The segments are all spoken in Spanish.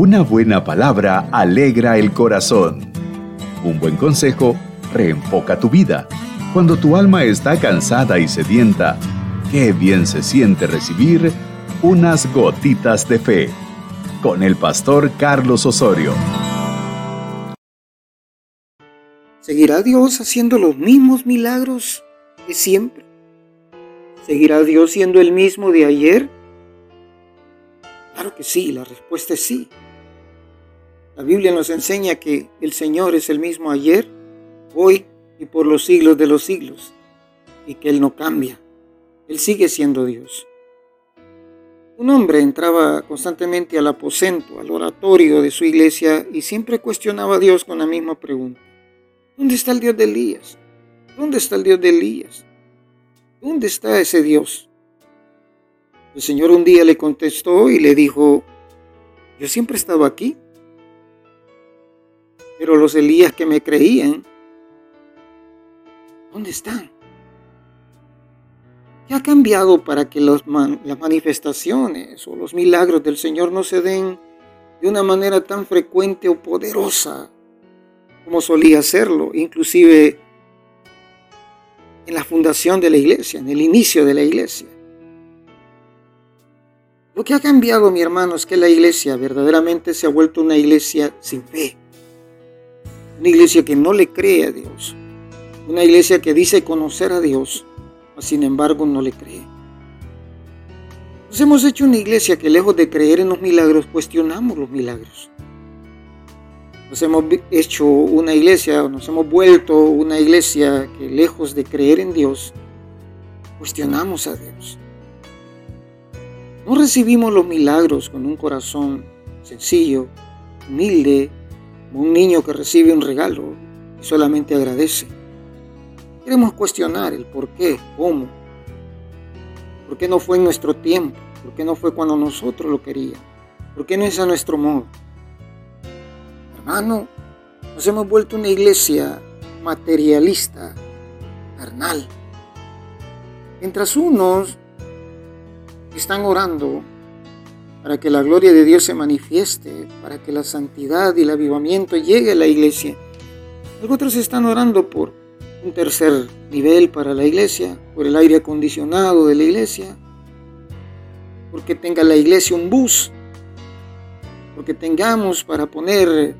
Una buena palabra alegra el corazón. Un buen consejo reenfoca tu vida. Cuando tu alma está cansada y sedienta, qué bien se siente recibir unas gotitas de fe. Con el pastor Carlos Osorio. ¿Seguirá Dios haciendo los mismos milagros que siempre? ¿Seguirá Dios siendo el mismo de ayer? Claro que sí, la respuesta es sí. La Biblia nos enseña que el Señor es el mismo ayer, hoy y por los siglos de los siglos, y que Él no cambia. Él sigue siendo Dios. Un hombre entraba constantemente al aposento, al oratorio de su iglesia, y siempre cuestionaba a Dios con la misma pregunta. ¿Dónde está el Dios de Elías? ¿Dónde está el Dios de Elías? ¿Dónde está ese Dios? El Señor un día le contestó y le dijo, yo siempre he estado aquí. Pero los Elías que me creían, ¿dónde están? ¿Qué ha cambiado para que las manifestaciones o los milagros del Señor no se den de una manera tan frecuente o poderosa como solía hacerlo, inclusive en la fundación de la iglesia, en el inicio de la iglesia? Lo que ha cambiado, mi hermano, es que la iglesia verdaderamente se ha vuelto una iglesia sin fe. Una iglesia que no le cree a Dios. Una iglesia que dice conocer a Dios, mas sin embargo no le cree. Nos hemos hecho una iglesia que lejos de creer en los milagros, cuestionamos los milagros. Nos hemos hecho una iglesia, nos hemos vuelto una iglesia que lejos de creer en Dios, cuestionamos a Dios. No recibimos los milagros con un corazón sencillo, humilde, un niño que recibe un regalo y solamente agradece. Queremos cuestionar el por qué, cómo, por qué no fue en nuestro tiempo, por qué no fue cuando nosotros lo queríamos, por qué no es a nuestro modo. Hermano, nos hemos vuelto una iglesia materialista, carnal. Mientras unos están orando para que la gloria de Dios se manifieste, para que la santidad y el avivamiento llegue a la iglesia. Otros están orando por un tercer nivel para la iglesia, por el aire acondicionado de la iglesia, porque tenga la iglesia un bus, porque tengamos para poner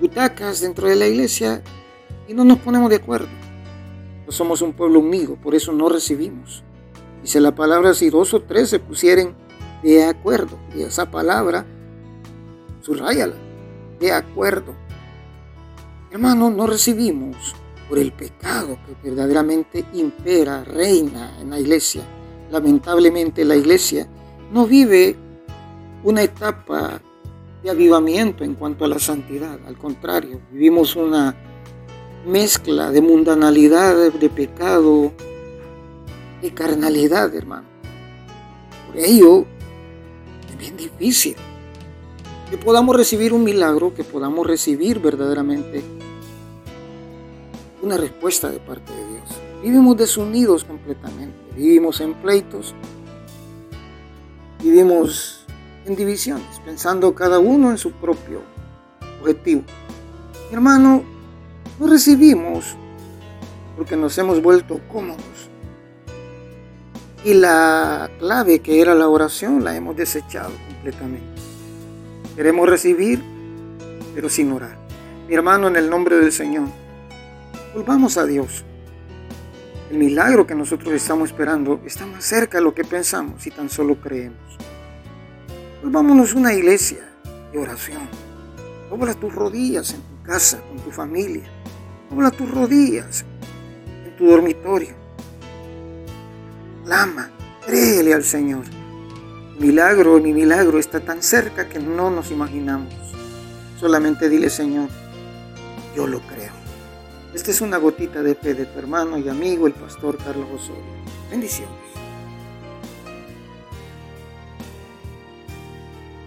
butacas dentro de la iglesia y no nos ponemos de acuerdo. No somos un pueblo unido, por eso no recibimos. Dice la palabra, si dos o tres se pusieren de acuerdo. Y esa palabra, subrayala, de acuerdo. Hermano, no recibimos por el pecado que verdaderamente impera, reina en la iglesia. Lamentablemente la iglesia no vive una etapa de avivamiento en cuanto a la santidad. Al contrario, vivimos una mezcla de mundanalidad, de pecado, de carnalidad, hermano. Por ello, bien difícil. Que podamos recibir un milagro, que podamos recibir verdaderamente una respuesta de parte de Dios. Vivimos desunidos completamente, vivimos en pleitos, vivimos en divisiones, pensando cada uno en su propio objetivo. hermano, no recibimos porque nos hemos vuelto cómodos y la clave que era la oración la hemos desechado completamente. Queremos recibir, pero sin orar. Mi hermano, en el nombre del Señor, volvamos a Dios. El milagro que nosotros estamos esperando está más cerca de lo que pensamos si tan solo creemos. Volvámonos a una iglesia de oración. Dobla tus rodillas en tu casa, con tu familia. Dobla tus rodillas en tu dormitorio clama, créele al Señor. Milagro, mi milagro está tan cerca que no nos imaginamos. Solamente dile, Señor, yo lo creo. Esta es una gotita de fe de tu hermano y amigo, el pastor Carlos Osorio. Bendiciones.